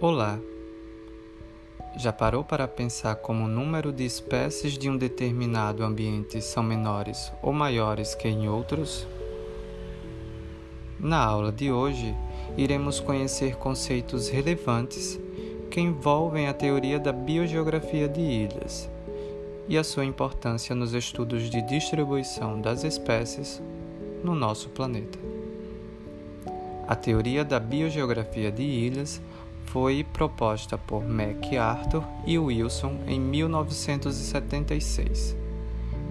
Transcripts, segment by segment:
Olá! Já parou para pensar como o número de espécies de um determinado ambiente são menores ou maiores que em outros? Na aula de hoje, iremos conhecer conceitos relevantes que envolvem a teoria da biogeografia de ilhas e a sua importância nos estudos de distribuição das espécies no nosso planeta. A teoria da biogeografia de ilhas foi proposta por MacArthur e Wilson em 1976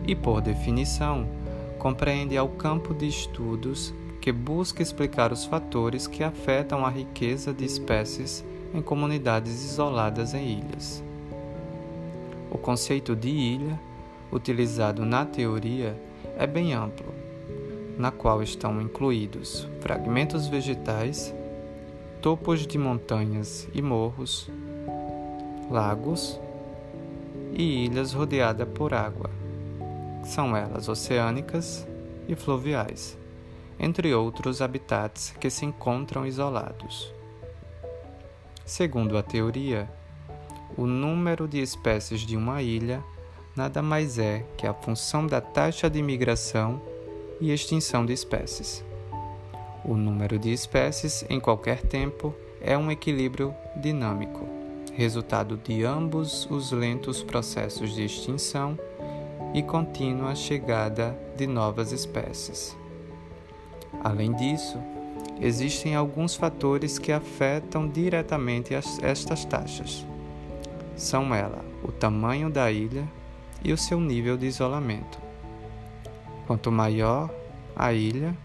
e, por definição, compreende ao campo de estudos que busca explicar os fatores que afetam a riqueza de espécies em comunidades isoladas em ilhas. O conceito de ilha, utilizado na teoria, é bem amplo, na qual estão incluídos fragmentos vegetais topos de montanhas e morros, lagos e ilhas rodeadas por água. São elas oceânicas e fluviais, entre outros habitats que se encontram isolados. Segundo a teoria, o número de espécies de uma ilha nada mais é que a função da taxa de migração e extinção de espécies. O número de espécies em qualquer tempo é um equilíbrio dinâmico, resultado de ambos os lentos processos de extinção e contínua chegada de novas espécies. Além disso, existem alguns fatores que afetam diretamente estas taxas. São ela o tamanho da ilha e o seu nível de isolamento. Quanto maior a ilha,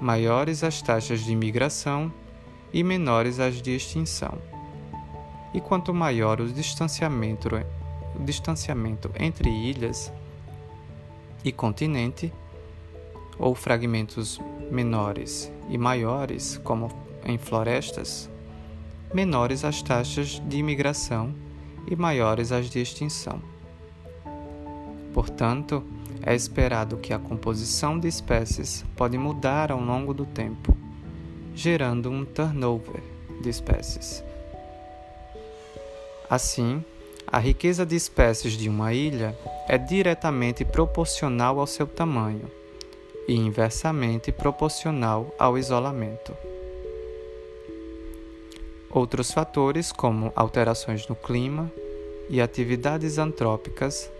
maiores as taxas de imigração e menores as de extinção. E quanto maior o distanciamento, o distanciamento entre ilhas e continente, ou fragmentos menores e maiores, como em florestas, menores as taxas de imigração e maiores as de extinção. Portanto, é esperado que a composição de espécies pode mudar ao longo do tempo, gerando um turnover de espécies. Assim, a riqueza de espécies de uma ilha é diretamente proporcional ao seu tamanho e inversamente proporcional ao isolamento. Outros fatores, como alterações no clima e atividades antrópicas,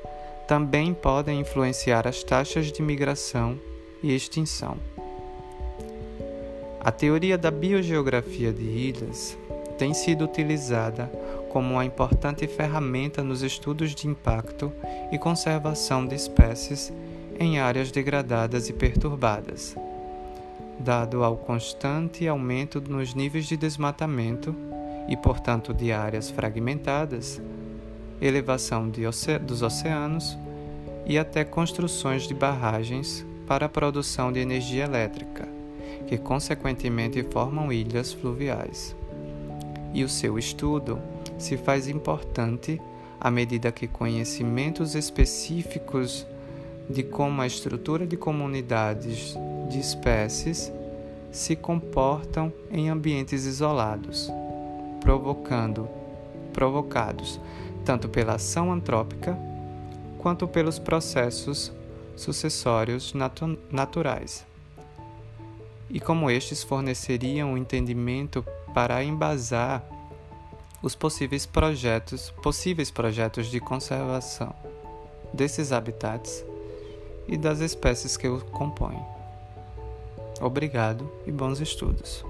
também podem influenciar as taxas de migração e extinção. A teoria da biogeografia de ilhas tem sido utilizada como uma importante ferramenta nos estudos de impacto e conservação de espécies em áreas degradadas e perturbadas, dado ao constante aumento nos níveis de desmatamento e, portanto, de áreas fragmentadas elevação oce dos oceanos e até construções de barragens para a produção de energia elétrica, que consequentemente formam ilhas fluviais. E o seu estudo se faz importante à medida que conhecimentos específicos de como a estrutura de comunidades de espécies se comportam em ambientes isolados, provocando provocados tanto pela ação antrópica quanto pelos processos sucessórios natu naturais. E como estes forneceriam o um entendimento para embasar os possíveis projetos, possíveis projetos de conservação desses habitats e das espécies que o compõem. Obrigado e bons estudos.